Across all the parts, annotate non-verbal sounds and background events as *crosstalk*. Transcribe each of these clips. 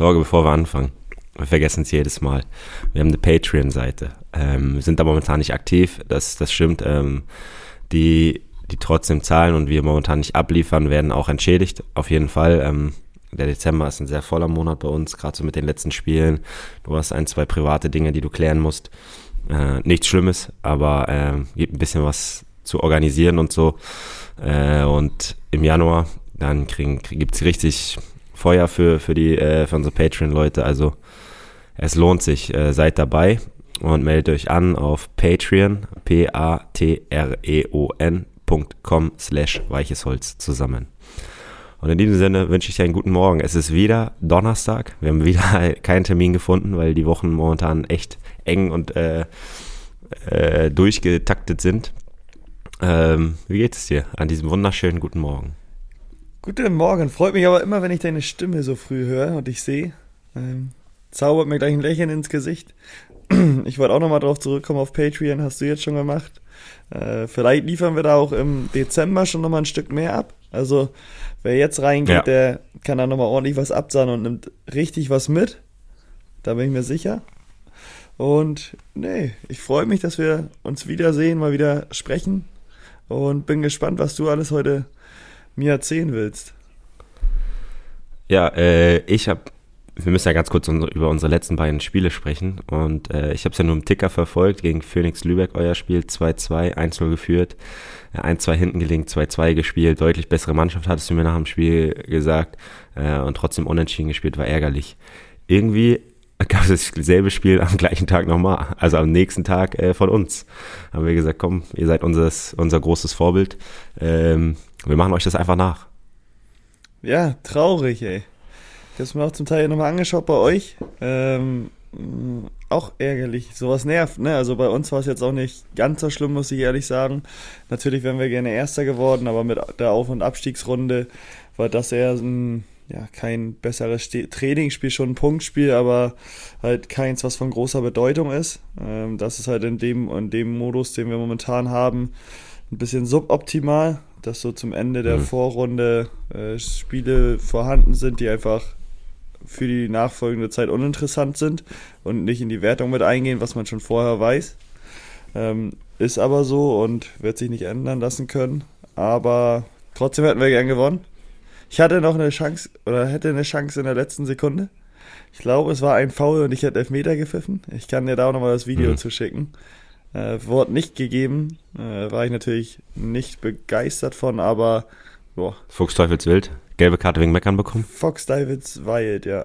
Torge, bevor wir anfangen. Wir vergessen es jedes Mal. Wir haben eine Patreon-Seite. Ähm, wir sind da momentan nicht aktiv, das, das stimmt. Ähm, die, die trotzdem zahlen und wir momentan nicht abliefern, werden auch entschädigt. Auf jeden Fall. Ähm, der Dezember ist ein sehr voller Monat bei uns, gerade so mit den letzten Spielen. Du hast ein, zwei private Dinge, die du klären musst. Äh, nichts Schlimmes, aber äh, gibt ein bisschen was zu organisieren und so. Äh, und im Januar, dann kriegen, gibt es richtig Feuer für, für, die, äh, für unsere Patreon-Leute. Also es lohnt sich. Äh, seid dabei und meldet euch an auf Patreon, p-a-t-r-e-o-n.com slash weiches Holz zusammen. Und in diesem Sinne wünsche ich dir einen guten Morgen. Es ist wieder Donnerstag. Wir haben wieder *laughs* keinen Termin gefunden, weil die Wochen momentan echt eng und äh, äh, durchgetaktet sind. Ähm, wie geht es dir an diesem wunderschönen guten Morgen? Guten Morgen. Freut mich aber immer, wenn ich deine Stimme so früh höre und ich sehe. Ähm, zaubert mir gleich ein Lächeln ins Gesicht. *clears throat* Ich wollte auch nochmal drauf zurückkommen auf Patreon, hast du jetzt schon gemacht. Äh, vielleicht liefern wir da auch im Dezember schon nochmal ein Stück mehr ab. Also wer jetzt reingeht, ja. der kann da nochmal ordentlich was absahnen und nimmt richtig was mit. Da bin ich mir sicher. Und nee, ich freue mich, dass wir uns wiedersehen, mal wieder sprechen. Und bin gespannt, was du alles heute mir erzählen willst. Ja, äh, ich habe wir müssen ja ganz kurz über unsere letzten beiden Spiele sprechen. Und äh, ich habe es ja nur im Ticker verfolgt. Gegen Phoenix Lübeck, euer Spiel 2-2, 1-0 geführt. 1-2 hinten gelingt, 2-2 gespielt. Deutlich bessere Mannschaft, hattest du mir nach dem Spiel gesagt. Äh, und trotzdem unentschieden gespielt, war ärgerlich. Irgendwie gab es dasselbe Spiel am gleichen Tag nochmal. Also am nächsten Tag äh, von uns. Haben wir gesagt, komm, ihr seid unseres, unser großes Vorbild. Ähm, wir machen euch das einfach nach. Ja, traurig, ey. Ich habe es mir auch zum Teil nochmal angeschaut bei euch. Ähm, auch ärgerlich. Sowas nervt, ne? Also bei uns war es jetzt auch nicht ganz so schlimm, muss ich ehrlich sagen. Natürlich wären wir gerne Erster geworden, aber mit der Auf- und Abstiegsrunde war das eher ein, ja, kein besseres Trainingsspiel, schon ein Punktspiel, aber halt keins, was von großer Bedeutung ist. Ähm, das ist halt in dem, in dem Modus, den wir momentan haben, ein bisschen suboptimal, dass so zum Ende der mhm. Vorrunde äh, Spiele vorhanden sind, die einfach für die nachfolgende Zeit uninteressant sind und nicht in die Wertung mit eingehen, was man schon vorher weiß. Ähm, ist aber so und wird sich nicht ändern lassen können. Aber trotzdem hätten wir gern gewonnen. Ich hatte noch eine Chance oder hätte eine Chance in der letzten Sekunde. Ich glaube, es war ein Foul und ich hätte Elfmeter gepfiffen. Ich kann dir da auch nochmal das Video mhm. zuschicken. Äh, Wort nicht gegeben. Äh, war ich natürlich nicht begeistert von, aber boah. Fuchsteufelswild. Gelbe Karte wegen Meckern bekommen? Fox Davids Wild, ja.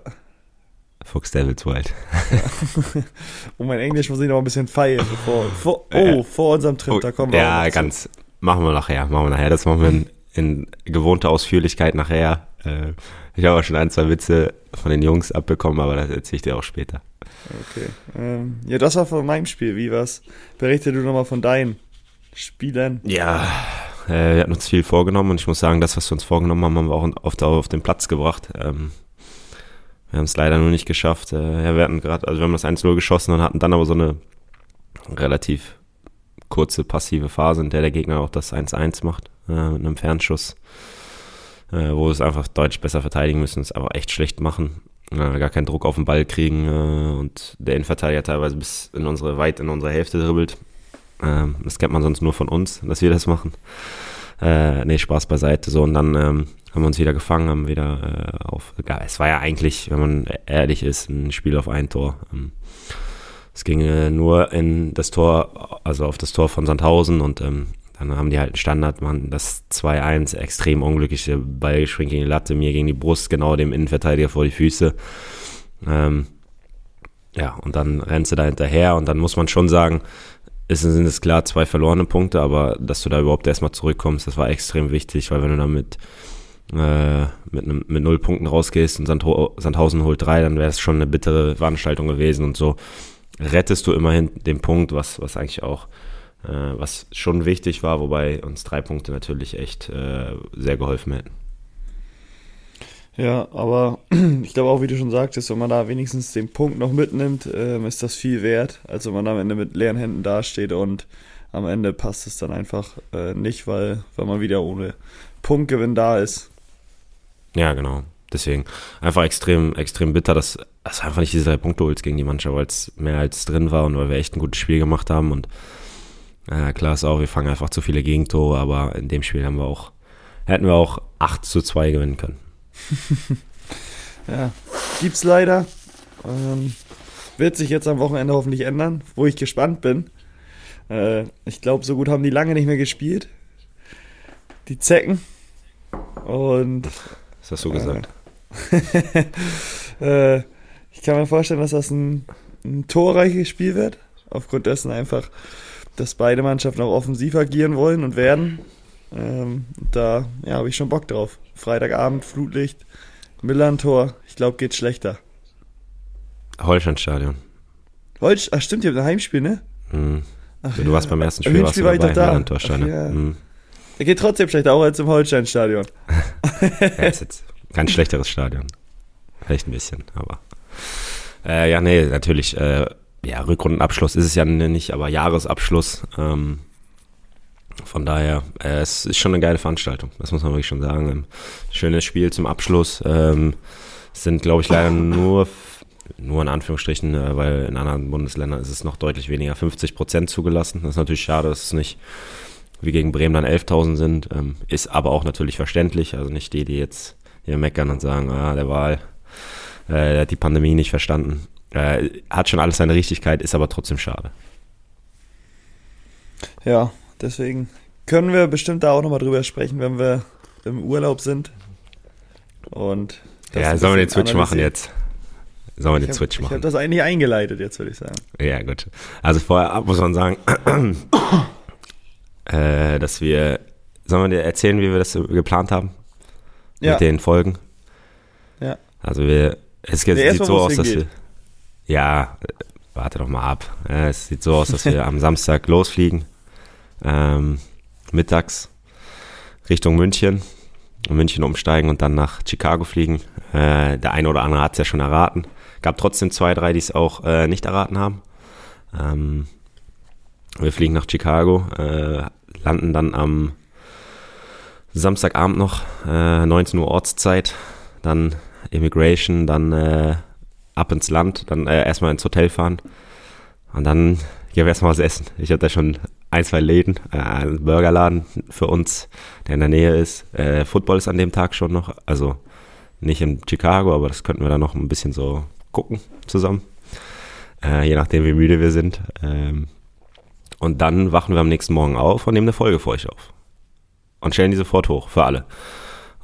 Fox Devils Wild. Ja. *laughs* oh, mein Englisch muss ich noch ein bisschen feiern. Bevor, vor, oh, vor unserem Trip, oh, da kommen wir Ja, ganz. Zu. Machen wir nachher. Machen wir nachher. Das machen wir in, in gewohnter Ausführlichkeit nachher. Äh, ich habe auch schon ein, zwei Witze von den Jungs abbekommen, aber das erzähle ich dir auch später. Okay. Ähm, ja, das war von meinem Spiel. Wie war's? Berichte du nochmal von deinen Spielen. Ja, äh, wir hatten uns viel vorgenommen und ich muss sagen, das, was wir uns vorgenommen haben, haben wir auch auf, auf den Platz gebracht. Ähm, wir haben es leider nur nicht geschafft. Äh, ja, wir hatten gerade, also wir haben das 1-0 geschossen und hatten dann aber so eine relativ kurze passive Phase, in der der Gegner auch das 1-1 macht, äh, mit einem Fernschuss, äh, wo wir es einfach deutlich besser verteidigen müssen, es aber echt schlecht machen, äh, gar keinen Druck auf den Ball kriegen äh, und der Innenverteidiger teilweise bis in unsere, weit in unsere Hälfte dribbelt. Ähm, das kennt man sonst nur von uns, dass wir das machen. Äh, nee, Spaß beiseite. So, und dann ähm, haben wir uns wieder gefangen, haben wieder äh, auf. Ja, es war ja eigentlich, wenn man ehrlich ist, ein Spiel auf ein Tor. Ähm, es ging äh, nur in das Tor, also auf das Tor von Sandhausen und ähm, dann haben die halt einen Standard, man, das 2-1, extrem unglückliche Ball schwingt gegen die Latte, mir gegen die Brust, genau dem Innenverteidiger vor die Füße. Ähm, ja, und dann rennst du da hinterher und dann muss man schon sagen, es sind es klar zwei verlorene Punkte, aber dass du da überhaupt erstmal zurückkommst, das war extrem wichtig, weil wenn du damit äh, mit, einem, mit null Punkten rausgehst und Sandhausen holt drei, dann wäre es schon eine bittere Veranstaltung gewesen und so rettest du immerhin den Punkt, was, was eigentlich auch, was schon wichtig war, wobei uns drei Punkte natürlich echt äh, sehr geholfen hätten. Ja, aber *clears throat* ich glaube auch, wie du schon sagtest, wenn man da wenigstens den Punkt noch mitnimmt, ähm, ist das viel wert, als wenn man am Ende mit leeren Händen dasteht und am Ende passt es dann einfach äh, nicht, weil, weil man wieder ohne Punktgewinn da ist. Ja, genau. deswegen einfach extrem, extrem bitter, dass es einfach nicht diese drei Punkte holst gegen die Mannschaft, weil es mehr als drin war und weil wir echt ein gutes Spiel gemacht haben. Und äh, klar ist auch, wir fangen einfach zu viele Gegentore, aber in dem Spiel haben wir auch, hätten wir auch 8 zu 2 gewinnen können. *laughs* ja, gibt's leider. Ähm, wird sich jetzt am Wochenende hoffentlich ändern, wo ich gespannt bin. Äh, ich glaube, so gut haben die lange nicht mehr gespielt. Die Zecken. Und. Was hast du gesagt? *laughs* Äh, ich kann mir vorstellen, dass das ein, ein torreiches Spiel wird. Aufgrund dessen einfach, dass beide Mannschaften auch offensiv agieren wollen und werden. Ähm, da ja, habe ich schon Bock drauf. Freitagabend, Flutlicht, Millantor. Ich glaube, geht schlechter. Holsteinstadion. Holst ach stimmt, ihr habt ein Heimspiel, ne? Mhm. Ach, du ja. warst beim ersten Spiel, warst du war dabei, da. Millantor-Stadion. Ja. Mhm. Er geht trotzdem schlechter, auch als im Holsteinstadion. *laughs* ja, ist jetzt kein schlechteres Stadion. Vielleicht ein bisschen, aber. Äh, ja, nee, natürlich. Äh, ja, Rückrundenabschluss ist es ja nicht, aber Jahresabschluss. Ähm, von daher, äh, es ist schon eine geile Veranstaltung, das muss man wirklich schon sagen. Ähm, schönes Spiel zum Abschluss. Ähm, sind, glaube ich, leider nur, nur in Anführungsstrichen, äh, weil in anderen Bundesländern ist es noch deutlich weniger, 50 Prozent zugelassen. Das ist natürlich schade, dass es nicht wie gegen Bremen dann 11.000 sind. Ähm, ist aber auch natürlich verständlich. Also nicht die, die jetzt hier meckern und sagen, ah, der Wahl, äh, der hat die Pandemie nicht verstanden. Äh, hat schon alles seine Richtigkeit, ist aber trotzdem schade. Ja, deswegen können wir bestimmt da auch nochmal drüber sprechen, wenn wir im Urlaub sind. Und ja, sollen wir den Switch machen jetzt? Sollen wir den hab, Switch machen? Ich habe das eigentlich eingeleitet jetzt, würde ich sagen. Ja, gut. Also vorher muss man sagen, *coughs* äh, dass wir, sollen wir dir erzählen, wie wir das geplant haben? Ja. Mit den Folgen? Ja. Also wir, es sieht so aus, dass wir, ja, warte doch mal ab. Es sieht so aus, dass wir am Samstag *laughs* losfliegen, ähm, mittags Richtung München, München umsteigen und dann nach Chicago fliegen. Äh, der eine oder andere hat es ja schon erraten. Gab trotzdem zwei, drei, die es auch äh, nicht erraten haben. Ähm, wir fliegen nach Chicago, äh, landen dann am Samstagabend noch, äh, 19 Uhr Ortszeit, dann Immigration, dann äh, ab ins Land, dann äh, erstmal ins Hotel fahren und dann gehen wir erstmal was essen. Ich hatte da schon ein, zwei Läden, äh, einen Burgerladen für uns, der in der Nähe ist. Äh, Football ist an dem Tag schon noch, also nicht in Chicago, aber das könnten wir dann noch ein bisschen so gucken zusammen, äh, je nachdem wie müde wir sind. Ähm, und dann wachen wir am nächsten Morgen auf und nehmen eine Folge für euch auf. Und stellen die sofort hoch, für alle.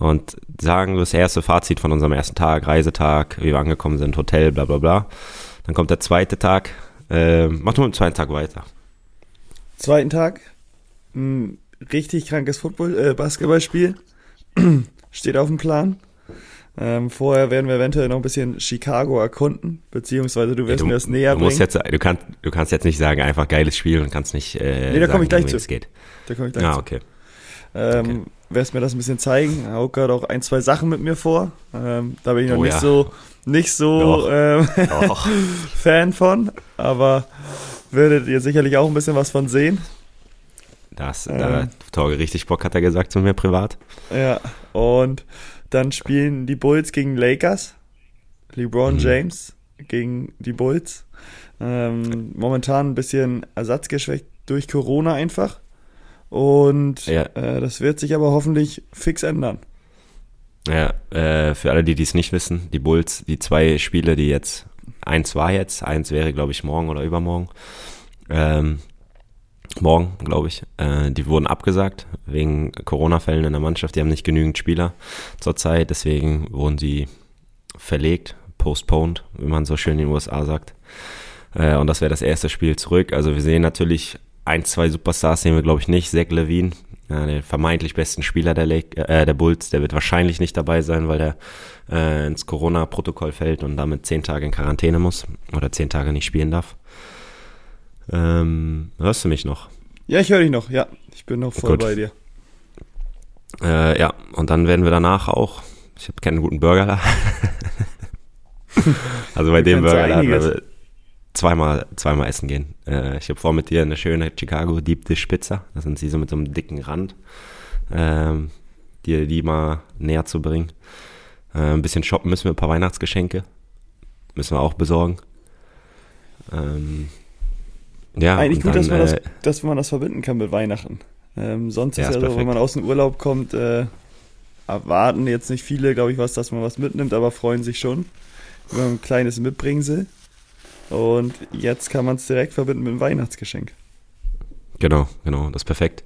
Und sagen das erste Fazit von unserem ersten Tag, Reisetag, wie wir angekommen sind, Hotel, bla bla bla. Dann kommt der zweite Tag. Äh, mach du mit dem zweiten Tag weiter. Zweiten Tag, ein richtig krankes Football, äh, Basketballspiel. *clears throat* Steht auf dem Plan. Ähm, vorher werden wir eventuell noch ein bisschen Chicago erkunden, beziehungsweise du wirst ja, du, mir das näher du musst bringen. Jetzt, du, kannst, du kannst jetzt nicht sagen, einfach geiles Spiel und kannst nicht äh, Nee, da komme ich gleich zu. Geht. Da komme ich gleich ah, zu. Ähm, okay. Wirst mir das ein bisschen zeigen. Haut gerade auch ein, zwei Sachen mit mir vor. Ähm, da bin ich noch oh, nicht ja. so, nicht so ähm, *laughs* Fan von, aber werdet ihr sicherlich auch ein bisschen was von sehen. Das, ähm, da Torge richtig Bock, hat er gesagt zu mir privat. Ja, und dann spielen die Bulls gegen Lakers. LeBron mhm. James gegen die Bulls. Ähm, momentan ein bisschen ersatzgeschwächt durch Corona einfach. Und ja. äh, das wird sich aber hoffentlich fix ändern. Ja, äh, für alle, die dies nicht wissen, die Bulls, die zwei Spiele, die jetzt, eins war jetzt, eins wäre, glaube ich, morgen oder übermorgen. Ähm, morgen, glaube ich. Äh, die wurden abgesagt wegen Corona-Fällen in der Mannschaft. Die haben nicht genügend Spieler zurzeit, deswegen wurden sie verlegt, postponed, wie man so schön in den USA sagt. Äh, und das wäre das erste Spiel zurück. Also wir sehen natürlich ein, zwei Superstars sehen wir, glaube ich, nicht. Zach Levine, ja, der vermeintlich besten Spieler der, Lake, äh, der Bulls, der wird wahrscheinlich nicht dabei sein, weil der äh, ins Corona-Protokoll fällt und damit zehn Tage in Quarantäne muss oder zehn Tage nicht spielen darf. Ähm, hörst du mich noch? Ja, ich höre dich noch. Ja, ich bin noch voll Gut. bei dir. Äh, ja, und dann werden wir danach auch. Ich habe keinen guten Burger da. *laughs* also bei dem Burger wir zweimal, zweimal essen gehen. Äh, ich habe vor mit dir eine schöne Chicago Deep Dish Pizza. Das sind sie so mit so einem dicken Rand. Ähm, dir die mal näher zu bringen. Äh, ein bisschen shoppen müssen wir, ein paar Weihnachtsgeschenke. Müssen wir auch besorgen. Ähm, ja, Eigentlich gut, dann, dass, man das, äh, dass man das verbinden kann mit Weihnachten. Ähm, sonst Ja, ist ja so, wenn man aus dem Urlaub kommt, äh, erwarten jetzt nicht viele, glaube ich, was, dass man was mitnimmt, aber freuen sich schon über ein kleines Mitbringsel. Und jetzt kann man es direkt verbinden mit einem Weihnachtsgeschenk. Genau, genau, das ist perfekt.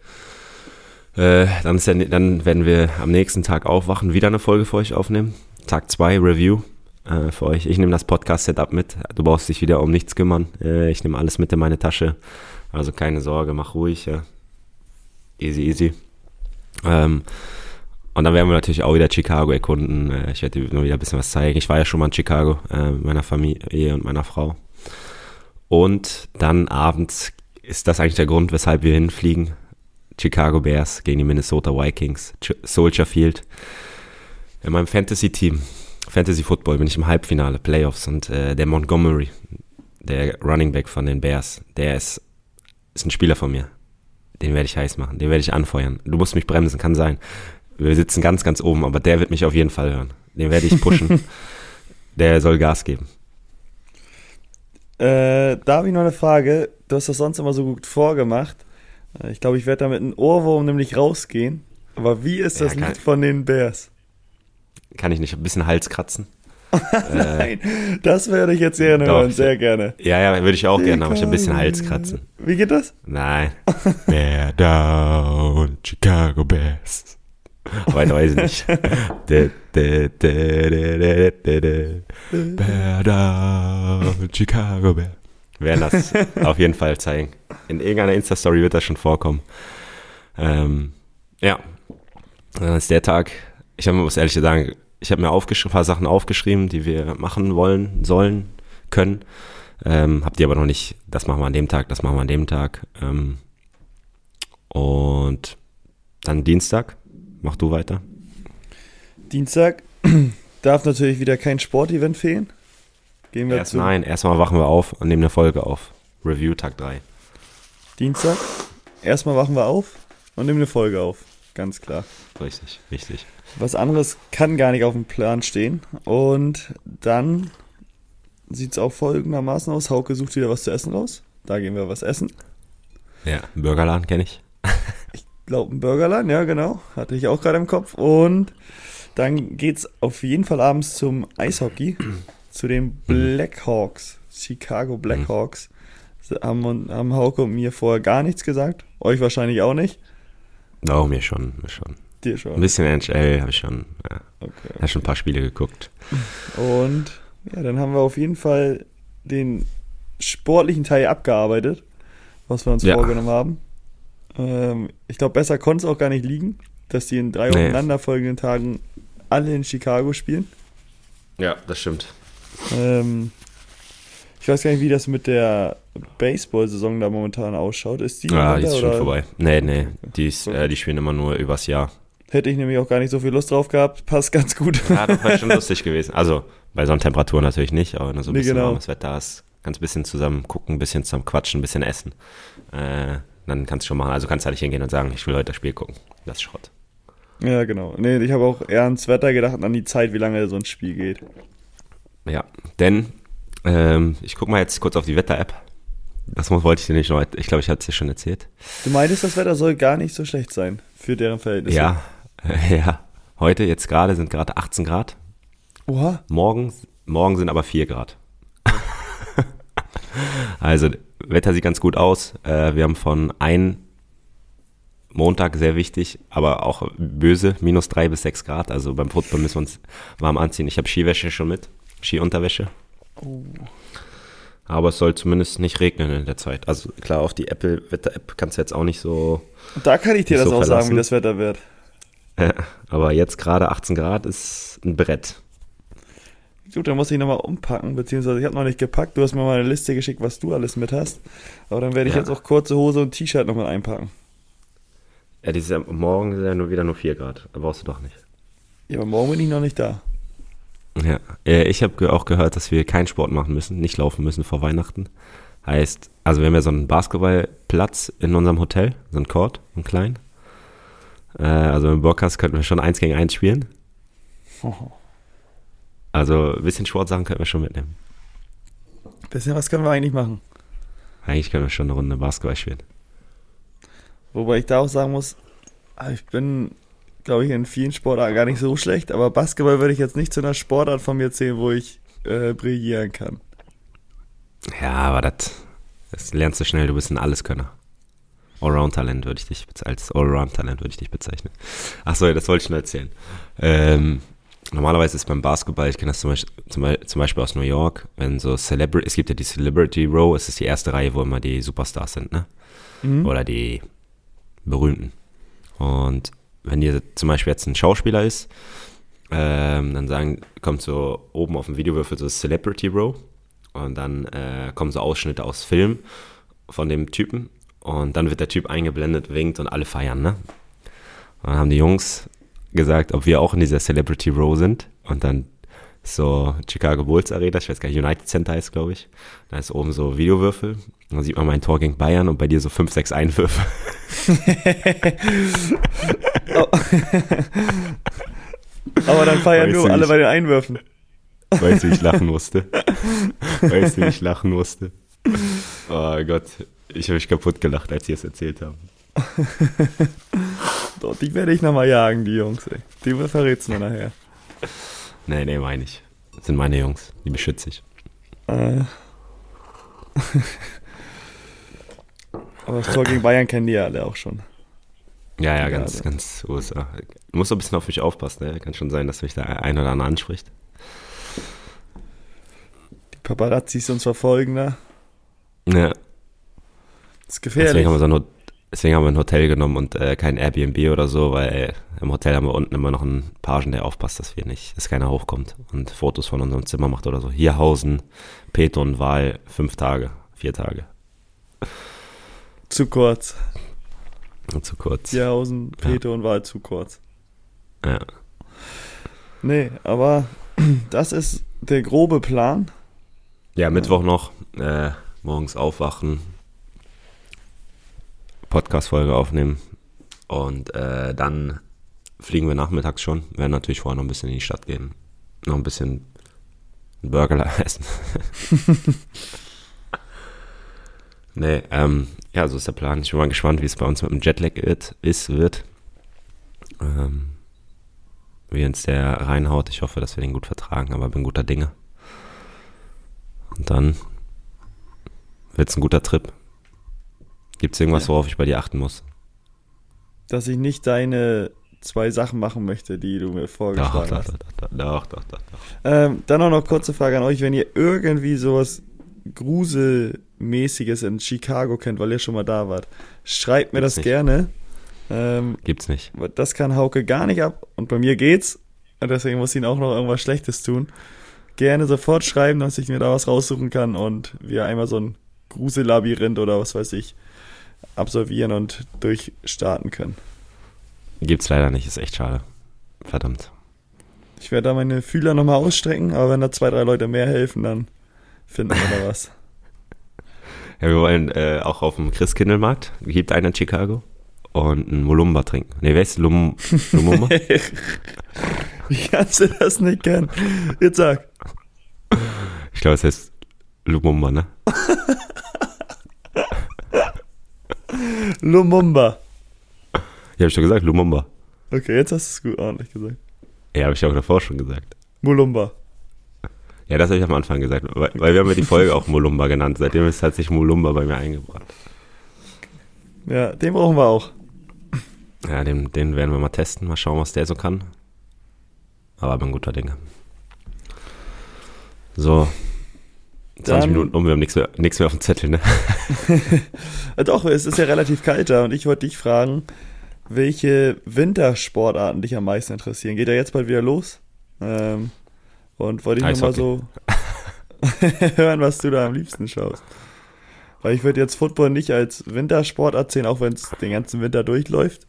Äh, dann, ist der, dann werden wir am nächsten Tag aufwachen, wieder eine Folge für euch aufnehmen. Tag 2, Review äh, für euch. Ich nehme das Podcast-Setup mit. Du brauchst dich wieder um nichts kümmern. Äh, ich nehme alles mit in meine Tasche. Also keine Sorge, mach ruhig. Ja. Easy, easy. Ähm, und dann werden wir natürlich auch wieder Chicago erkunden. Äh, ich werde dir nur wieder ein bisschen was zeigen. Ich war ja schon mal in Chicago äh, mit meiner Familie und meiner Frau. Und dann abends ist das eigentlich der Grund, weshalb wir hinfliegen. Chicago Bears gegen die Minnesota Vikings, Soldier Field. In meinem Fantasy-Team, Fantasy Football, bin ich im Halbfinale, Playoffs und äh, der Montgomery, der Running Back von den Bears, der ist, ist ein Spieler von mir. Den werde ich heiß machen, den werde ich anfeuern. Du musst mich bremsen, kann sein. Wir sitzen ganz, ganz oben, aber der wird mich auf jeden Fall hören. Den werde ich pushen. *laughs* der soll Gas geben. Äh, da habe ich noch eine Frage. Du hast das sonst immer so gut vorgemacht. Äh, Ich glaube, ich werde da mit einem Ohrwurm nämlich rausgehen. Aber wie ist das Ja, Lied von den Bears? Kann ich nicht ein bisschen Hals kratzen? *laughs* äh, Nein, das werde ich jetzt gerne Doch, hören, sehr gerne. ja, ja, würde ich auch gerne, aber ich ein bisschen Hals kratzen. Wie geht das? Nein. Bear down, Chicago Bears. Weiter weiß ich nicht. Bear Chicago Bears. Wir werden das auf jeden Fall zeigen. In irgendeiner Insta-Story wird das schon vorkommen. Ähm, ja. Dann ist der Tag. Ich habe mir was ehrlich sagen, ich habe mir ein paar Sachen aufgeschrieben, die wir machen wollen, sollen, können. Ähm, habt ihr aber noch nicht, das machen wir an dem Tag, das machen wir an dem Tag. Ähm, und dann Dienstag, mach du weiter. Dienstag *clears throat* darf natürlich wieder kein Sportevent fehlen. Gehen wir Erst, zu nein, erstmal wachen wir auf und nehmen eine Folge auf. Review Tag 3. Dienstag. Erstmal wachen wir auf und nehmen eine Folge auf. Ganz klar. Richtig, richtig. Was anderes kann gar nicht auf dem Plan stehen. Und dann sieht es auch folgendermaßen aus. Hauke sucht wieder was zu essen raus. Da gehen wir was essen. Ja, Burgerladen kenne ich. *laughs* Glaub ein Burgerland, ja genau. Hatte ich auch gerade im Kopf. Und dann geht's auf jeden Fall abends zum Eishockey. zu den Blackhawks. Chicago Blackhawks. Haben, haben Hauke und mir vorher gar nichts gesagt. Euch wahrscheinlich auch nicht. Oh, mir schon, mir schon. Dir Ein schon. bisschen NHL habe ich schon, ja, Okay. hab schon ein paar Spiele geguckt. Und ja, dann haben wir auf jeden Fall den sportlichen Teil abgearbeitet, was wir uns Ja. vorgenommen haben. Ähm, ich glaube, besser konnte es auch gar nicht liegen, dass die in drei Nee. aufeinanderfolgenden Tagen alle in Chicago spielen. Ja, das stimmt. Ähm, ich weiß gar nicht, wie das mit der Baseball-Saison da momentan ausschaut. Ist die, Ah, die ist schon oder? vorbei. Nee, nee, die, ist, äh, die spielen immer nur übers Jahr. Hätte ich nämlich auch gar nicht so viel Lust drauf gehabt. Passt ganz gut. Ja, das wäre schon *laughs* lustig gewesen. Also, bei Sonnentemperaturen natürlich nicht, aber wenn so ein Nee, bisschen genau. warmes Wetter ist, kannst ein bisschen zusammen gucken, ein bisschen zusammen quatschen, ein bisschen essen. Äh, dann kannst du schon machen. Also kannst du halt nicht hingehen und sagen, ich will heute das Spiel gucken. Das ist Schrott. ja, genau. Nee, ich habe auch eher ans Wetter gedacht und an die Zeit, wie lange so ein Spiel geht. Ja, denn ähm, ich gucke mal jetzt kurz auf die Wetter-App. Das wollte ich dir nicht noch, ich glaube, ich hatte es dir schon erzählt. Du meintest, das Wetter soll gar nicht so schlecht sein für deren Verhältnisse. Ja, *laughs* ja. Heute, jetzt gerade, sind gerade 18 Grad. Oha. Morgen, morgen sind aber 4 Grad. *laughs* also, Wetter sieht ganz gut aus. Äh, wir haben von ein Montag sehr wichtig, aber auch böse, minus 3 bis 6 Grad. Also beim Football müssen wir uns warm anziehen. Ich habe Skiwäsche schon mit, Skiunterwäsche. Oh. Aber es soll zumindest nicht regnen in der Zeit. Also klar, auf die Apple-Wetter-App kannst du jetzt auch nicht so. Da kann ich dir das so auch sagen, wie verlassen. das Wetter wird. *laughs* aber jetzt gerade 18 Grad ist ein Brett. Gut, dann muss ich nochmal umpacken, beziehungsweise ich habe noch nicht gepackt. Du hast mir mal eine Liste geschickt, was du alles mit hast. Aber dann werde ich Ja. jetzt auch kurze Hose und T-Shirt nochmal einpacken. Ja, dieses Jahr, morgen ist ja nur wieder nur 4 Grad. Da brauchst du doch nicht. Ja, aber morgen bin ich noch nicht da. Ja, ich habe auch gehört, dass wir keinen Sport machen müssen, nicht laufen müssen vor Weihnachten. Heißt, also wir haben ja so einen Basketballplatz in unserem Hotel, so einen Court, einen kleinen. Äh, also im Bock hast, könnten wir schon eins gegen eins spielen. Oh. *laughs* Also ein bisschen Sportsachen können wir schon mitnehmen. Bisschen was können wir eigentlich machen. Eigentlich können wir schon eine Runde Basketball spielen. Wobei ich da auch sagen muss, ah, ich bin, glaube ich, in vielen Sportarten gar nicht so schlecht, aber Basketball würde ich jetzt nicht zu einer Sportart von mir zählen, wo ich äh, brillieren kann. Ja, aber das, das lernst du schnell, du bist ein Alleskönner. Allround-Talent würde ich dich als Allround-Talent würde ich dich bezeichnen. Achso, das wollte ich nur erzählen. Ähm, normalerweise ist beim Basketball, ich kenne das zum Beispiel, zum Beispiel, aus New York, wenn so Celebrity, es gibt ja die Celebrity Row, es ist die erste Reihe, wo immer die Superstars sind, ne? Mhm. Oder die Berühmten. Und wenn dir zum Beispiel jetzt ein Schauspieler ist, ähm, dann sagen, kommt so oben auf dem Videowürfel so Celebrity Row und dann äh, kommen so Ausschnitte aus Film von dem Typen und dann wird der Typ eingeblendet, winkt und alle feiern, ne? Und dann haben die Jungs gesagt, ob wir auch in dieser Celebrity Row sind und dann so Chicago Bulls Arena, ich weiß gar nicht, United Center heißt, glaube ich. Da ist oben so Videowürfel. Dann sieht man mein Tor gegen Bayern und bei dir so 5, 6 Einwürfe. oh. *laughs* Aber dann feiern weißt nur alle bei den Einwürfen. Weißt du, wie ich lachen musste? *laughs* Weißt du, wie ich lachen musste? Oh Gott, ich habe mich kaputt gelacht, als sie es erzählt haben. *laughs* Doch, die werde ich nochmal jagen, die Jungs, ey. Die verrätst du mir nachher. Nee, nee, meine ich. Das sind meine Jungs, die beschütze ich. Äh. *laughs* Aber das Tor gegen Bayern kennen die ja alle auch schon. Ja, ja, ganz, ganz USA. Du musst ein bisschen auf mich aufpassen, ne? Kann schon sein, dass mich da ein oder andere anspricht. Die Paparazzis uns verfolgen, ne? Ja. Das ist gefährlich. Deswegen haben wir, so ein, deswegen haben wir ein Hotel genommen und äh, kein Airbnb oder so, weil im Hotel haben wir unten immer noch einen Pagen, der aufpasst, dass wir nicht, dass keiner hochkommt und Fotos von unserem Zimmer macht oder so. Hier Hausen, Peter und Wahl, fünf Tage, vier Tage. Zu kurz. Zu kurz. Hierhausen, Peter ja. und Wahl zu kurz. Ja. Nee, aber *clears throat* das ist der grobe Plan. Ja, Mittwoch noch. Äh, morgens aufwachen, Podcast-Folge aufnehmen und äh, dann fliegen wir nachmittags schon. Wir werden natürlich vorher noch ein bisschen in die Stadt gehen. Noch ein bisschen Burger *laughs* essen. nee, ähm, ja, so ist der Plan. Ich bin mal gespannt, wie es bei uns mit dem Jetlag wird, ist, wird. Ähm, wie uns der reinhaut. Ich hoffe, dass wir den gut vertragen, aber bin guter Dinge. Und dann wird es ein guter Trip. Gibt es irgendwas, ja. worauf ich bei dir achten muss? Dass ich nicht deine zwei Sachen machen möchte, die du mir vorgeschlagen doch, hast. Doch, doch, doch, doch, doch, doch. Ähm, dann auch noch kurze Frage an euch, wenn ihr irgendwie sowas Gruselmäßiges in Chicago kennt, weil ihr schon mal da wart, schreibt mir Gibt's das nicht. gerne. Ähm, Gibt's nicht. Das kann Hauke gar nicht ab und bei mir geht's. Und deswegen muss ich ihn auch noch irgendwas Schlechtes tun. Gerne sofort schreiben, dass ich mir da was raussuchen kann und wir einmal so ein Grusellabyrinth oder was weiß ich absolvieren und durchstarten können. Gibt's leider nicht, ist echt schade. Verdammt. Ich werde da meine Fühler nochmal ausstrecken, aber wenn da zwei, drei Leute mehr helfen, dann finden wir da was. *laughs* Ja, wir wollen äh, auch auf dem Christkindlmarkt, gibt einen in Chicago, und einen Molumba trinken. Ne, wer ist Lum Lumumba? *laughs* Wie kannst du das nicht kennen? Jetzt sag. Ich glaube, es heißt Lumumba, ne? *laughs* Lumumba. Ja, hab ich doch gesagt, Lumumba. Okay, jetzt hast du es gut ordentlich gesagt. Ja, habe ich auch davor schon gesagt. Mulumba. Ja, das habe ich am Anfang gesagt, weil, weil wir haben ja die Folge auch Mulumba genannt. Seitdem ist, hat sich Mulumba bei mir eingebracht. Ja, den brauchen wir auch. Ja, den, den werden wir mal testen, mal schauen, was der so kann. Aber bin guter Dinge. So, 20 Dann, Minuten um, wir haben nichts mehr, nichts mehr auf dem Zettel, ne? *laughs* Doch, es ist ja relativ kalt da und ich wollte dich fragen, welche Wintersportarten dich am meisten interessieren. Geht ja jetzt bald wieder los? Ähm, und wollte ich nur mal so *laughs* hören, was du da am liebsten schaust. Weil ich würde jetzt Football nicht als Wintersportart sehen, auch wenn es den ganzen Winter durchläuft.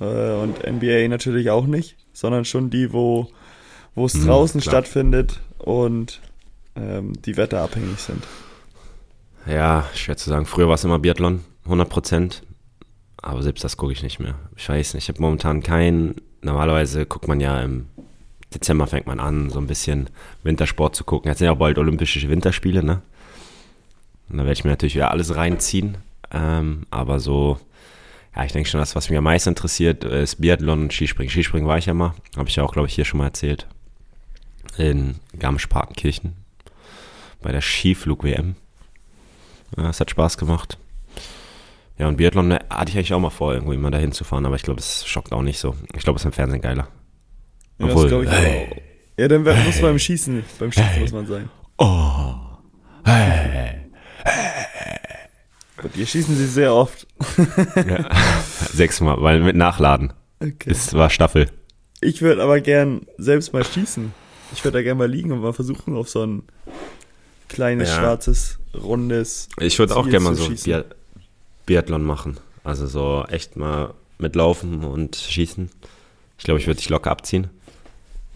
Äh, und NBA natürlich auch nicht, sondern schon die, wo es mhm, draußen klar. stattfindet und ähm, die wetterabhängig sind. Ja, schwer zu sagen. Früher war es immer Biathlon, 100 Prozent. Aber selbst das gucke ich nicht mehr. Ich weiß nicht, ich habe momentan keinen. Normalerweise guckt man ja im Dezember fängt man an, so ein bisschen Wintersport zu gucken. Jetzt sind ja auch bald Olympische Winterspiele, ne? Und da werde ich mir natürlich wieder alles reinziehen. Ähm, aber so, ja, ich denke schon, das, was mich am meisten interessiert, ist Biathlon und Skispringen. Skispringen war ich ja mal, habe ich ja auch, glaube ich, hier schon mal erzählt. In Garmisch-Partenkirchen bei der Skiflug-WM. Ja, es hat Spaß gemacht. Ja, und Biathlon ne, hatte ich eigentlich auch mal vor, irgendwo immer dahin zu fahren, aber ich glaube, es schockt auch nicht so. Ich glaube, es ist im Fernsehen geiler. Ja, Obwohl, das ich hey, auch. Ja, dann hey, muss man beim Schießen, beim Schießen hey, muss man sein. Oh, hey. Bei dir schießen sie sehr oft. ja, *laughs* sechsmal, weil mit Nachladen. Okay. Es war Staffel. Ich würde aber gern selbst mal schießen. Ich würde da gerne mal liegen und mal versuchen, auf so ein kleines, ja. schwarzes, rundes. Ich würde auch gerne mal so Bi Biathlon machen. Also so echt mal mitlaufen und schießen. Ich glaube, ich würde dich locker abziehen.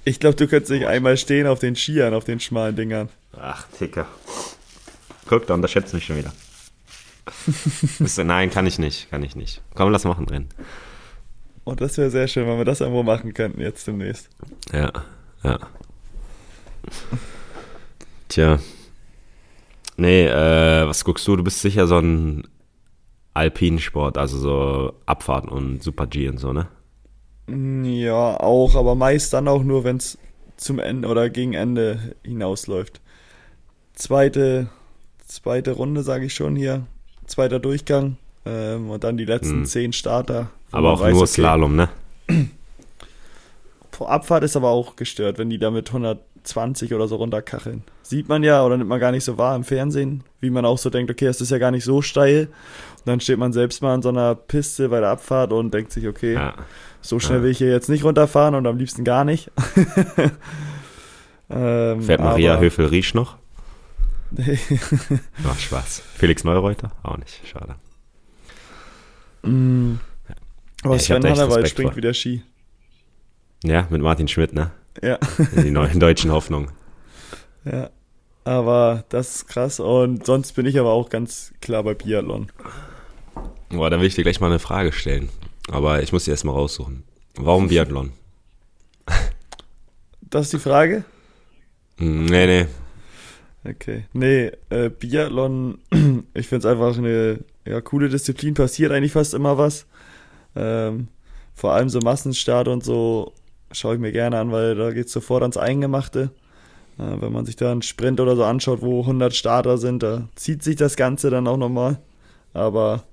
Ich glaube, du könntest nicht einmal stehen auf den Skiern, auf den schmalen Dingern. Ach, Ticker. Guck, da unterschätzt mich schon wieder. *laughs* Nein, kann ich nicht, kann ich nicht. Komm, lass machen drin. Oh, das wäre sehr schön, wenn wir das irgendwo machen könnten jetzt demnächst. Ja, ja. Tja. Nee, äh, was guckst du? Du bist sicher so ein Alpinsport, also so Abfahrten und Super-G und so, ne? Ja, auch, aber meist dann auch nur, wenn es zum Ende oder gegen Ende hinausläuft. Zweite, zweite Runde, sage ich schon hier. Zweiter Durchgang. Ähm, und dann die letzten hm. zehn Starter. Aber auch weiß, nur okay, Slalom, ne? *clears throat* Abfahrt ist aber auch gestört, wenn die da mit 120 oder so runterkacheln. Sieht man ja oder nimmt man gar nicht so wahr im Fernsehen, wie man auch so denkt, okay, es ist ja gar nicht so steil. Und dann steht man selbst mal an so einer Piste bei der Abfahrt und denkt sich, okay, ja. so schnell ja. will ich hier jetzt nicht runterfahren und am liebsten gar nicht. *laughs* ähm, Fährt Maria Höfel-Riesch noch? Nee. *laughs* Ach, Spaß. Felix Neureuter? Auch nicht, schade. Mm. Aber Sven Hannawald springt vor. wieder Ski. Ja, mit Martin Schmidt, ne? Ja. Die neuen deutschen Hoffnungen. Ja. Aber das ist krass. Und sonst bin ich aber auch ganz klar bei Biathlon. Boah, dann will ich dir gleich mal eine Frage stellen. Aber ich muss sie erstmal raussuchen. Warum Biathlon? Das ist die Frage? Hm, nee, nee. Okay. Nee, äh, Biathlon, *clears throat* ich finde es einfach eine ja, coole Disziplin. Passiert eigentlich fast immer was. Ähm, vor allem so Massenstart und so schaue ich mir gerne an, weil da geht es sofort ans Eingemachte. Äh, wenn man sich da einen Sprint oder so anschaut, wo 100 Starter sind, da zieht sich das Ganze dann auch nochmal. Aber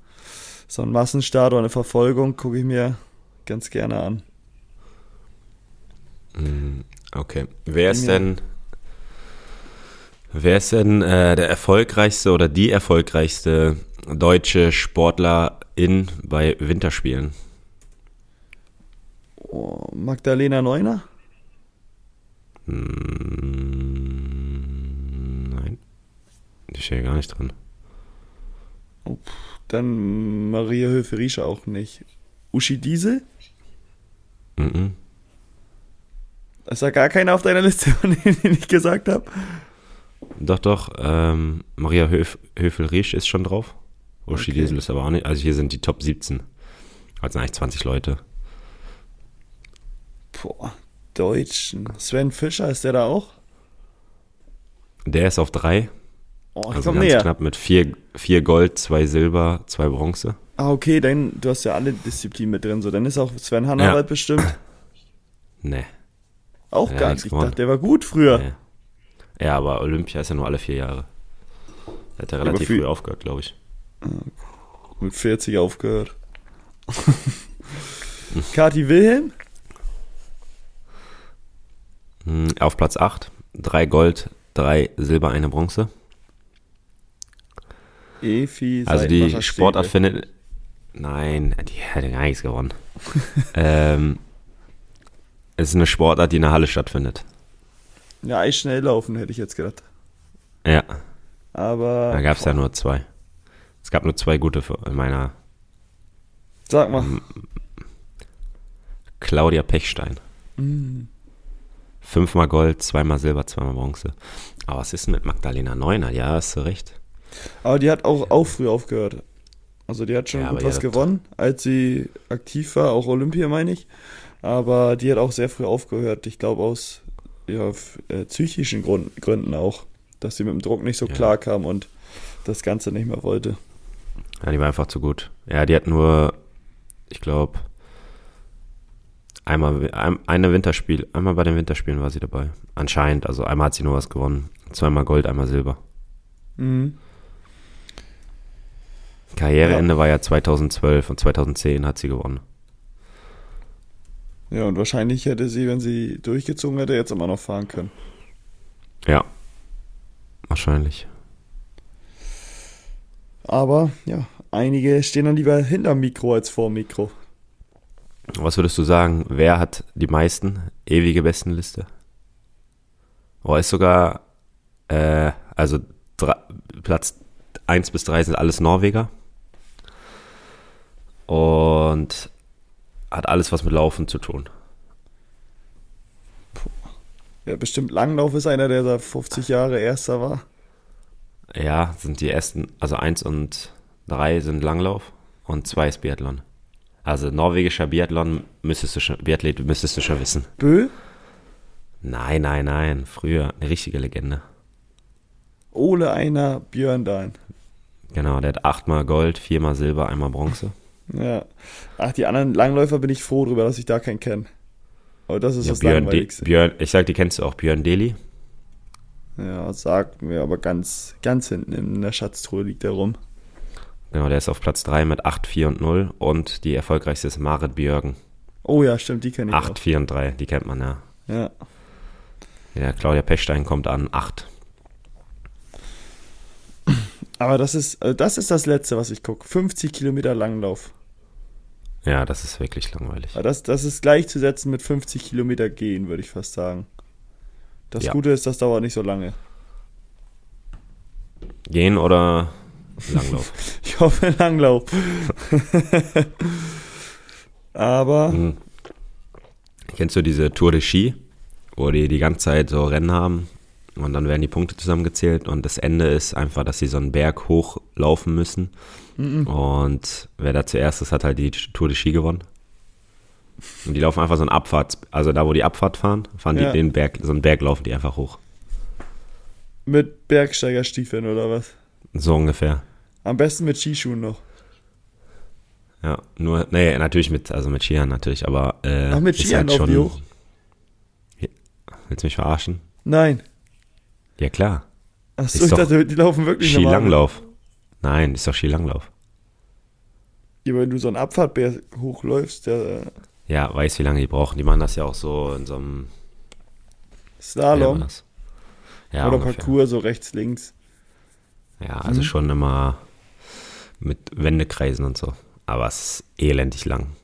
so ein Massenstart oder eine Verfolgung gucke ich mir ganz gerne an. Mm, okay. Wer ist denn, wer ist denn äh, der erfolgreichste oder die erfolgreichste deutsche Sportlerin bei Winterspielen? Magdalena Neuner? Hm, nein. Die steht ja gar nicht drin. Oh, dann Maria Höferisch auch nicht. Uschi Diesel? Mhm. Ist da gar keiner auf deiner Liste, *laughs* von denen ich gesagt habe? Doch, doch. Ähm, Maria Höf Höfel-Riesch ist schon drauf. Uschi okay. Diesel ist aber auch nicht. Also hier sind die Top 17. Also eigentlich 20 Leute. Boah, Deutschen. Sven Fischer, ist der da auch? Der ist auf drei. Oh, ich also ganz näher. knapp mit vier, vier Gold, zwei Silber, zwei Bronze. Ah, okay, dann, du hast ja alle Disziplinen mit drin. So, dann ist auch Sven Hannawald ja. bestimmt. *laughs* Nee. Auch gar nicht. Ich dachte, der war gut früher. Nee. Ja, aber Olympia ist ja nur alle vier Jahre. Er hat ja relativ früh aufgehört, glaube ich. Mit 40 aufgehört. *laughs* Kati Wilhelm? Hm, auf Platz 8, drei Gold, drei Silber, eine Bronze. Efi, also die Sportart findet. Nein, die hätte gar nichts gewonnen. *laughs* ähm, es ist eine Sportart, die in der Halle stattfindet. Ja, ich schnell laufen, hätte ich jetzt gedacht. Ja. Aber. Da gab es ja nur zwei. Es gab nur zwei gute in meiner. Sag mal. Claudia Pechstein. Mhm. Fünfmal Gold, zweimal Silber, zweimal Bronze. Aber was ist denn mit Magdalena Neuner? Ja, hast du recht. Aber die hat auch, auch früh aufgehört. Also die hat schon ja, gut was gewonnen, als sie aktiv war, auch Olympia meine ich. Aber die hat auch sehr früh aufgehört. Ich glaube aus ja, äh, psychischen Grund, Gründen auch, dass sie mit dem Druck nicht so Ja. klar kam und das Ganze nicht mehr wollte. Ja, die war einfach zu gut. Ja, die hat nur, ich glaube, einmal ein, eine Winterspiel, einmal bei den Winterspielen war sie dabei. Anscheinend, also einmal hat sie nur was gewonnen. Zweimal Gold, einmal Silber. Mhm. Karriereende war ja 2012 und 2010 hat sie gewonnen. Ja, und wahrscheinlich hätte sie, wenn sie durchgezogen hätte, jetzt immer noch fahren können. Ja, wahrscheinlich. Aber ja, einige stehen dann lieber hinterm Mikro als vor Mikro. Was würdest du sagen, wer hat die meisten ewige Bestenliste? Oh, ist sogar, äh, also drei, Platz 1 bis 3 sind alles Norweger. Und hat alles was mit Laufen zu tun. Ja, bestimmt Langlauf ist einer, der da 50 Jahre Erster war. Ja, sind die ersten, also 1 und 3 sind Langlauf und 2 ist Biathlon. Also norwegischer Biathlon müsstest du schon, Biathlet müsstest du schon wissen. Bö? Nein, nein, nein, früher eine richtige Legende. Ole einer Björndalen. Genau, der hat achtmal Gold, viermal Silber, einmal Bronze. Ja. Ach, die anderen Langläufer bin ich froh drüber, dass ich da keinen kenne. Aber das ist Ja, das Björn, Langweiligste. Björn, ich sag, die kennst du auch, Björn Deli. Ja, sagt mir aber ganz, ganz hinten in der Schatztruhe liegt er rum. Genau, der ist auf Platz 3 mit 8, 4 und 0. Und die erfolgreichste ist Marit Björgen. Oh ja, stimmt, die kenne ich 8, 4 und 3, die kennt man ja. auch. Ja. Ja, Claudia Pechstein kommt an 8. Aber das ist, äh, das ist das Letzte, was ich gucke. 50 Kilometer Langlauf. Ja, das ist wirklich langweilig. Aber Das, das ist gleichzusetzen mit 50 Kilometer gehen, würde ich fast sagen. Das Ja. Gute ist, das dauert nicht so lange. Gehen oder Langlauf? *laughs* Ich hoffe Langlauf. *laughs* Aber Hm. Kennst du diese Tour de Ski, wo die die ganze Zeit so Rennen haben und dann werden die Punkte zusammengezählt und das Ende ist einfach, dass sie so einen Berg hochlaufen müssen und wer da zuerst ist, hat halt die Tour de Ski gewonnen. Und die laufen einfach so einen Abfahrt, also da, wo die Abfahrt fahren, fahren Ja. die den Berg, so einen Berg laufen die einfach hoch. mit Bergsteigerstiefeln oder was? So ungefähr. Am besten mit Skischuhen noch. Ja, nur, nee, natürlich mit, also mit Skiern natürlich, aber äh, Ach, mit Skiern laufen die hoch? Willst du mich verarschen? Nein. Ja, klar. Achso, ich dachte, die laufen wirklich. Skilanglauf. Nein, ist doch Skilanglauf. Ja, wenn du so einen Abfahrtberg hochläufst, der äh, Ja, weiß, wie lange die brauchen. Die machen das ja auch so in so einem Slalom? Ja, oder ungefähr. Parcours, so rechts, links. Ja, also Mhm. schon immer mit Wendekreisen und so. Aber es ist elendig lang.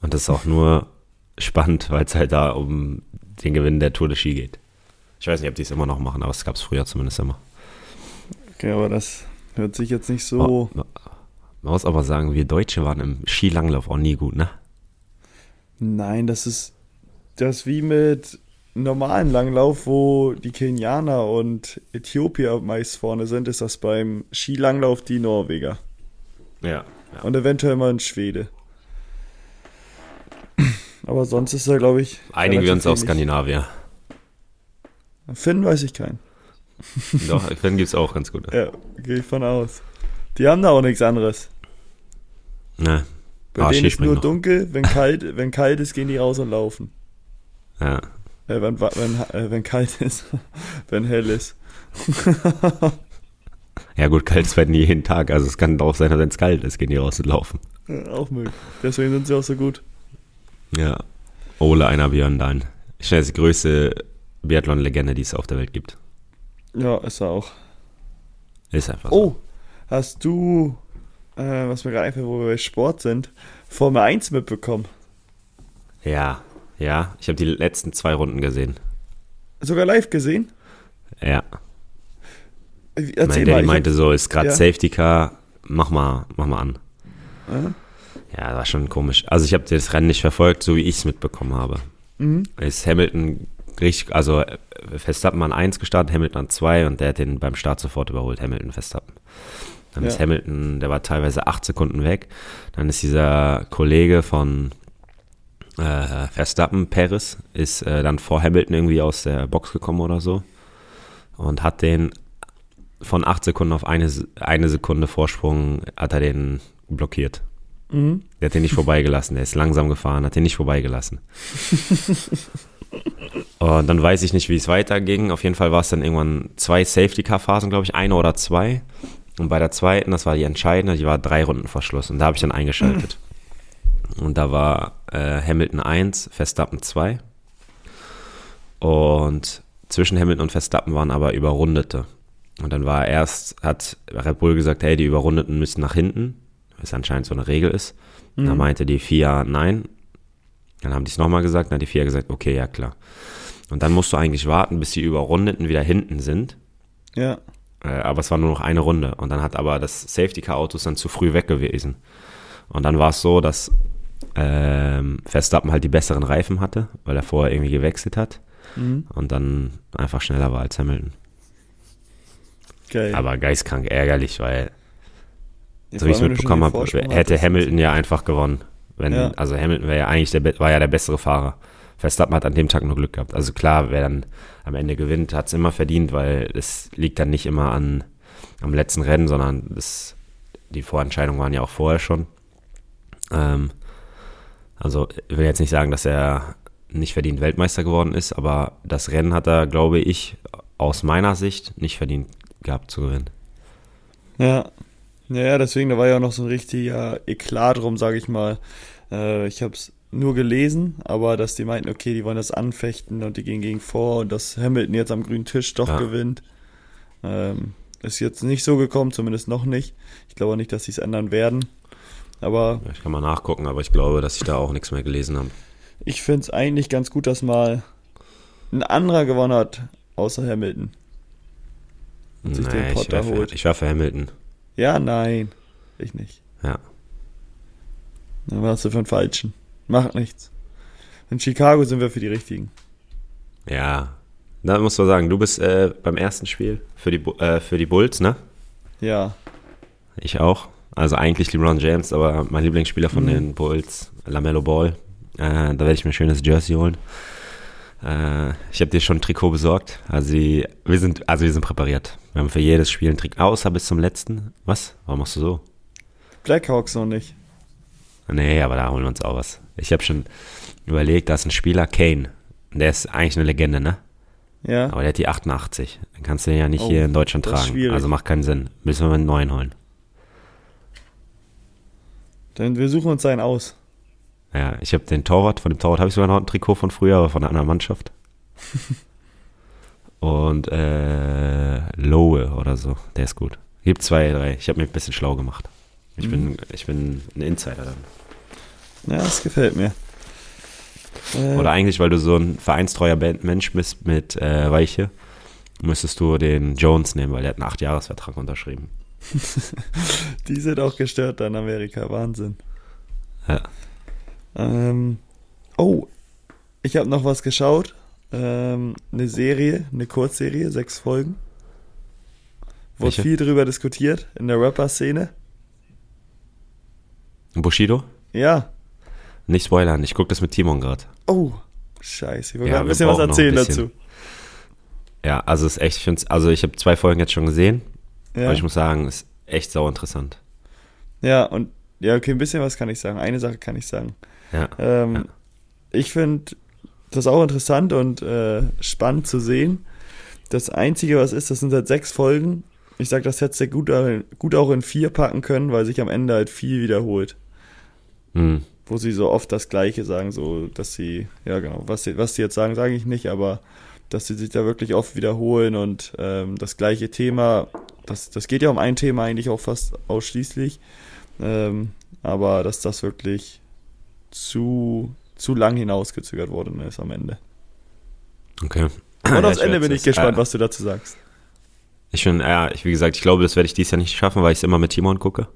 Und das ist auch nur *laughs* spannend, weil es halt da um den Gewinn der Tour de Ski geht. Ich weiß nicht, ob die es immer noch machen, aber es gab es früher zumindest immer. Okay, aber das hört sich jetzt nicht so. Man muss aber sagen, wir Deutsche waren im Skilanglauf auch nie gut, ne? Nein, das ist das wie mit normalen Langlauf, wo die Kenianer und Äthiopier meist vorne sind, ist das beim Skilanglauf die Norweger. Ja. ja. Und eventuell mal ein Schwede. Aber sonst ist er, glaube ich. Einigen wir uns auf. Skandinavier. Finn weiß ich keinen. *laughs* Doch, dann gibt es auch ganz gute. Ja, gehe ich von aus. Die haben da auch nichts anderes. Ne. Bei Ah, denen ist nur noch. dunkel, wenn kalt, wenn kalt ist, gehen die raus und laufen. Ja. Äh, wenn, wenn, äh, wenn kalt *laughs* ist, wenn hell ist. *laughs* ja, gut, kalt ist werden die jeden Tag. Also es kann auch sein, wenn es kalt ist, gehen die raus und laufen. Ja, auch möglich. Deswegen sind sie auch so gut. Ja. Ole einer Björn Dahl. Ich ist die größte Biathlon-Legende, die es auf der Welt gibt. Ja, ist er auch. Ist einfach so. Oh, hast du, äh, was mir gerade einfällt, wo wir bei Sport sind, Formel 1 mitbekommen? Ja, ja. Ich habe die letzten zwei Runden gesehen. Sogar live gesehen? Ja. Äh, Mein Erzähl Daddy mal. meinte so, ist gerade ja. Safety Car, mach mal, mach mal an. Ja, das war schon komisch. Also ich habe das Rennen nicht verfolgt, so wie ich es mitbekommen habe. mhm. Ist Hamilton richtig, also äh, Verstappen an 1 gestartet, Hamilton an 2 und der hat den beim Start sofort überholt, Hamilton Verstappen. Dann ist Ja. Hamilton, der war teilweise 8 Sekunden weg. Dann ist dieser Kollege von Äh, Verstappen, Paris, ist äh, dann vor Hamilton irgendwie aus der Box gekommen oder so und hat den von acht Sekunden auf eine, eine Sekunde Vorsprung hat er den blockiert. Mhm. Der hat den nicht vorbeigelassen. Der ist langsam gefahren, hat den nicht vorbeigelassen. *laughs* und dann weiß ich nicht, wie es weiterging. Auf jeden Fall war es dann irgendwann zwei Safety-Car-Phasen, glaube ich, eine oder zwei. Und bei der zweiten, das war die entscheidende, die war drei Runden Verschluss. Und da habe ich dann eingeschaltet. *clears throat* Und da war äh, Hamilton 1, Verstappen 2. Und zwischen Hamilton und Verstappen waren aber Überrundete. Und dann war erst, hat Red Bull gesagt, hey, die Überrundeten müssen nach hinten, was anscheinend so eine Regel ist. Mhm. Da meinte die FIA nein. Dann haben die es nochmal gesagt, dann hat die FIA gesagt, okay, ja klar. Und dann musst du eigentlich warten, bis die Überrundeten wieder hinten sind. Ja. Äh, aber es war nur noch eine Runde. Und dann hat aber das Safety Car Auto dann zu früh weg gewesen. Und dann war es so, dass ähm, Verstappen halt die besseren Reifen hatte, weil er vorher irgendwie gewechselt hat. Mhm. Und dann einfach schneller war als Hamilton. Geil. Aber geistkrank ärgerlich, weil, ja, so wie ich es mitbekommen habe, hätte Hamilton ja einfach gewonnen. Wenn, ja. Also Hamilton ja eigentlich der, war ja der bessere Fahrer. Verstappen hat an dem Tag nur Glück gehabt. Also klar, wer dann am Ende gewinnt, hat es immer verdient, weil es liegt dann nicht immer an, am letzten Rennen, sondern das, die Vorentscheidungen waren ja auch vorher schon. Ähm, also ich will jetzt nicht sagen, dass er nicht verdient Weltmeister geworden ist, aber das Rennen hat er, glaube ich, aus meiner Sicht nicht verdient gehabt zu gewinnen. Ja, ja, deswegen, da war ja auch noch so ein richtiger Eklat drum, sage ich mal. Äh, ich habe es nur gelesen, aber dass die meinten, okay, die wollen das anfechten und die gehen gegen vor und dass Hamilton jetzt am grünen Tisch doch ja. gewinnt. Ähm, ist jetzt nicht so gekommen, zumindest noch nicht. Ich glaube nicht, dass sie es ändern werden. Aber. Ich kann mal nachgucken, aber ich glaube, dass ich da auch nichts mehr gelesen habe. Ich finde es eigentlich ganz gut, dass mal ein anderer gewonnen hat, außer Hamilton. Und sich nee, den Potter ich holt. Für, ich war für Hamilton. Ja, nein. Ich nicht. Ja. Dann warst du für den Falschen. Macht nichts. In Chicago sind wir für die Richtigen. Ja. Da musst du sagen, du bist äh, beim ersten Spiel für die, äh, für die Bulls, ne? Ja. Ich auch. Also eigentlich LeBron James, aber mein Lieblingsspieler von mhm. den Bulls, LaMelo Ball. Äh, da werde ich mir ein schönes Jersey holen. Äh, ich habe dir schon ein Trikot besorgt. Also wir sind, also wir sind präpariert. Wir haben für jedes Spiel ein Trikot, außer bis zum letzten. Was? Warum machst du so? Blackhawks noch nicht. Nee, aber da holen wir uns auch was. Ich habe schon überlegt, da ist ein Spieler, Kane. Der ist eigentlich eine Legende, ne? Ja. Aber der hat die 88. Dann kannst du den ja nicht oh, hier in Deutschland tragen. Also macht keinen Sinn. Müssen wir einen neuen holen. Dann wir suchen uns einen aus. Ja, ich habe den Torwart, von dem Torwart habe ich sogar noch ein Trikot von früher, aber von einer anderen Mannschaft. *laughs* Und äh, Lowe oder so, der ist gut. Gibt zwei, drei. Ich habe mir ein bisschen schlau gemacht. Ich, mhm. bin, ich bin ein Insider dann. Ja, das gefällt mir. Äh, oder eigentlich, weil du so ein vereinstreuer Mensch bist mit äh, Weiche, müsstest du den Jones nehmen, weil der hat einen 8-Jahres-Vertrag unterschrieben. *laughs* Die sind auch gestört da in Amerika, Wahnsinn. Ja. Ähm, oh, ich habe noch was geschaut. Ähm, eine Serie, eine Kurzserie, sechs Folgen. Wurde Welche? viel drüber diskutiert in der Rapper-Szene. Bushido? Ja. Nicht spoilern, ich gucke das mit Timon gerade. Oh, scheiße. Ich wollte ja, ein bisschen was erzählen bisschen. dazu. Ja, also es ist echt, ich also ich habe zwei Folgen jetzt schon gesehen. Ja. Aber ich muss sagen, es ist echt sau interessant. Ja, und ja, okay, ein bisschen was kann ich sagen. Eine Sache kann ich sagen. Ja. Ähm, ja. Ich finde das auch interessant und äh, spannend zu sehen. Das Einzige, was ist, das sind halt sechs Folgen. Ich sage, das hätte gut, gut auch in vier packen können, weil sich am Ende halt viel wiederholt. Mhm. Wo sie so oft das Gleiche sagen, so dass sie, ja genau, was sie, was sie jetzt sagen, sage ich nicht, aber dass sie sich da wirklich oft wiederholen und ähm, das gleiche Thema, das, das geht ja um ein Thema eigentlich auch fast ausschließlich, ähm, aber dass das wirklich zu, zu lang hinausgezögert worden ist am Ende. Okay. Und aufs Ende bin ich gespannt, äh, was du dazu sagst. Ich bin, ja, ich, wie gesagt, ich glaube, das werde ich dies Jahr nicht schaffen, weil ich es immer mit Timon gucke.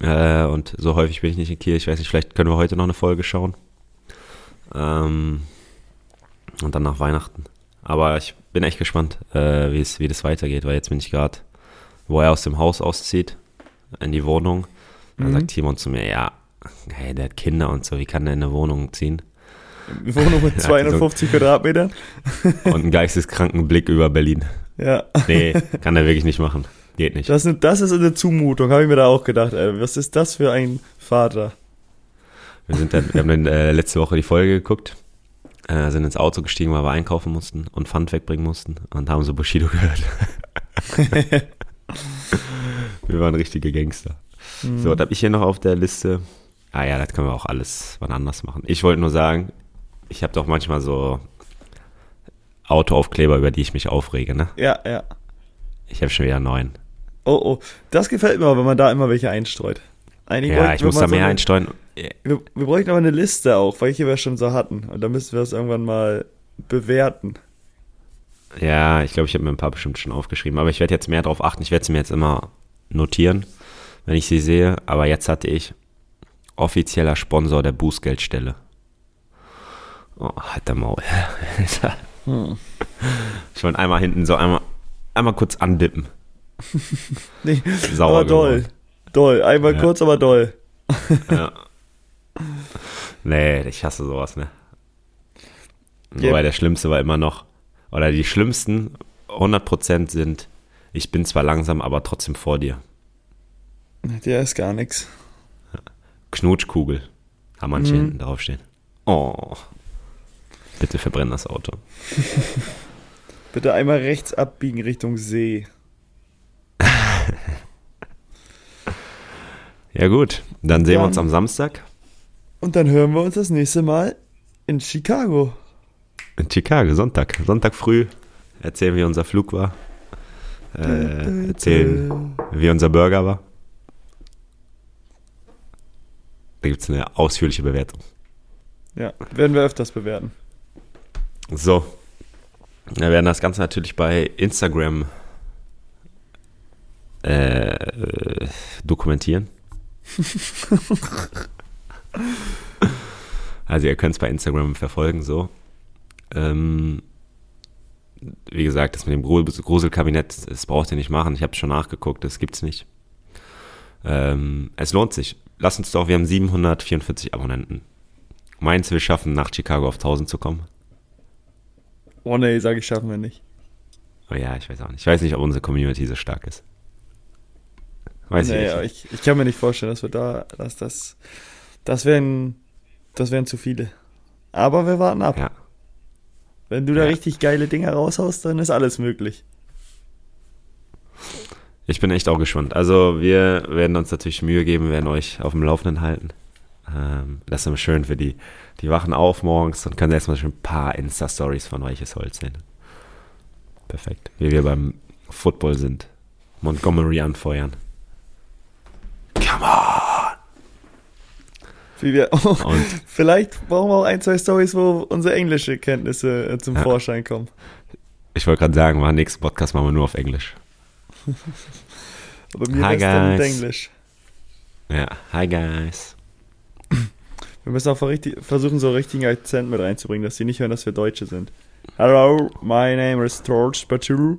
Äh, und so häufig bin ich nicht in Kiel. Ich weiß nicht, vielleicht können wir heute noch eine Folge schauen. Ähm, und dann nach Weihnachten. Aber ich bin echt gespannt, äh, wie das weitergeht, weil jetzt bin ich gerade, wo er aus dem Haus auszieht, in die Wohnung. Dann mhm. sagt Timon zu mir, ja, Hey, der hat Kinder und so, wie kann der in eine Wohnung ziehen? Wohnung mit *laughs* 250 Quadratmetern. Und einen geisteskranken Blick über Berlin. Ja. Nee, kann er wirklich nicht machen. Geht nicht. Das, ist- das ist eine Zumutung, habe ich mir da auch gedacht. Ey. Was ist das für ein Vater? Wir, sind dann, wir haben dann äh, letzte Woche die Folge geguckt, äh, sind ins Auto gestiegen, weil wir einkaufen mussten und Pfand wegbringen mussten und haben so Bushido gehört. *laughs* wir waren richtige Gangster. So, was habe ich hier noch auf der Liste? Ah ja, das können wir auch alles wann anders machen. Ich wollte nur sagen, ich habe doch manchmal so Autoaufkleber, über die ich mich aufrege, ne? Ja, ja. Ich habe schon wieder neun. Oh, oh. Das gefällt mir wenn man da immer welche einstreut. Eigentlich Ja, ich muss da so mehr eine- einsteuern. Wir, wir bräuchten aber eine Liste auch, welche wir schon so hatten. Und dann müssen wir das irgendwann mal bewerten. Ja, ich glaube, ich habe mir ein paar bestimmt schon aufgeschrieben, aber ich werde jetzt mehr darauf achten. Ich werde sie mir jetzt immer notieren, wenn ich sie sehe. Aber jetzt hatte ich offizieller Sponsor der Bußgeldstelle. Oh, halt der Maul. *laughs* Hm. Ich wollte einmal hinten so einmal, einmal kurz andippen. *laughs* Nee, Sauer aber doll. geworden. Doll. Einmal Ja. kurz, aber doll. Ja. *laughs* Nee, ich hasse sowas, ne? Ja. Wobei der Schlimmste war immer noch, oder die schlimmsten 100% sind, ich bin zwar langsam, aber trotzdem vor dir. Der ist gar nichts. Knutschkugel. Haben manche Mhm. hinten draufstehen. Oh. Bitte verbrenn das Auto. *laughs* Bitte einmal rechts abbiegen Richtung See. *laughs* Ja gut, dann sehen wir Dann- uns am Samstag Und dann hören wir uns das nächste Mal in Chicago. in Chicago, Sonntag. Sonntag früh erzählen, wie unser Flug war. Äh, erzählen, wie unser Burger war. Da gibt es eine ausführliche Bewertung. Ja, werden wir öfters bewerten. So. Wir werden das Ganze natürlich bei Instagram äh, dokumentieren. *laughs* also ihr könnt es bei Instagram verfolgen, so. Ähm, wie gesagt, das mit dem Grusel- Gruselkabinett, das braucht ihr nicht machen. Ich habe schon nachgeguckt, das gibt's nicht. Ähm, es lohnt sich. Lasst uns doch, wir haben 744 Abonnenten. Meinst du, wir schaffen nach Chicago auf 1000 zu kommen? Oh nee, sage ich, schaffen wir nicht. Oh ja, ich weiß auch nicht. Ich weiß nicht, ob unsere Community so stark ist. Weiß nee, ich nicht. ich, ich kann mir nicht vorstellen, dass wir da, dass das, das wären, das wären zu viele. Aber wir warten ab. Ja. Wenn du da Ja. richtig geile Dinger raushaust, dann ist alles möglich. Ich bin echt auch gespannt. Also wir werden uns natürlich Mühe geben, werden euch auf dem Laufenden halten. Ähm, das ist immer schön für die, die wachen auf morgens und können erstmal schon ein paar Insta-Stories von Weiches Holz sehen. Perfekt. Wie wir beim Football sind. Montgomery anfeuern. Come on! Wie wir, Und vielleicht brauchen wir auch ein, zwei Stories, wo unsere englische Kenntnisse äh, zum Ja. Vorschein kommen. ich wollte gerade sagen, machen nächsten Podcast machen wir nur auf Englisch. Aber mir Hi, guys. Englisch. Ja, hi guys. Wir müssen auch versuchen, so einen richtigen Akzent mit reinzubringen, dass sie nicht hören, dass wir Deutsche sind. Hello, my name is George Batu.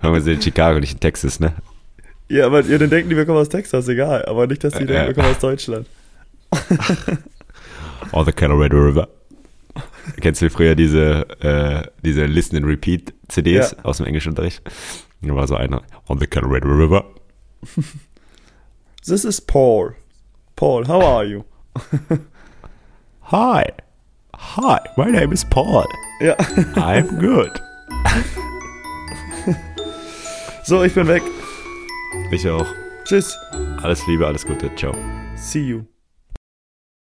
Wir sind in Chicago, nicht in Texas, ne? Ja, aber ihr dann denken, die wir kommen aus Texas, egal. Aber nicht, dass die Äh, denken, äh. wir kommen aus Deutschland. Or the Colorado River. Kennst du früher diese, äh, diese Listen and Repeat CDs Ja. aus dem Englischunterricht? Da war so einer. On the Colorado River. This is Paul. Paul, how are you? Hi. Hi, my name is Paul. Ja, I'm good. so, ich bin weg. Ich auch. Tschüss. Alles Liebe, alles Gute. Ciao. See you.